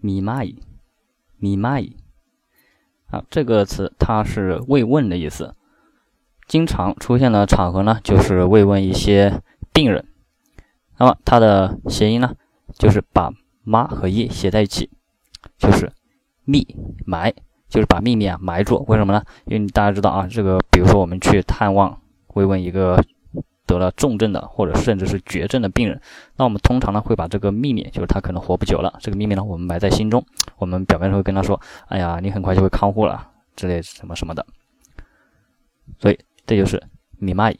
米蚂蚁，米蚂蚁。啊，这个词它是慰问的意思，经常出现的场合呢，就是慰问一些病人。那么它的谐音呢，就是把妈和一写在一起，就是密埋，就是把秘密啊埋住。为什么呢？因为大家知道啊，这个比如说我们去探望慰问一个。了重症的或者甚至是绝症的病人，那我们通常呢会把这个秘密，就是他可能活不久了，这个秘密呢我们埋在心中，我们表面上会跟他说：“哎呀，你很快就会康复了”之类什么什么的。所以这就是米蚂蚁。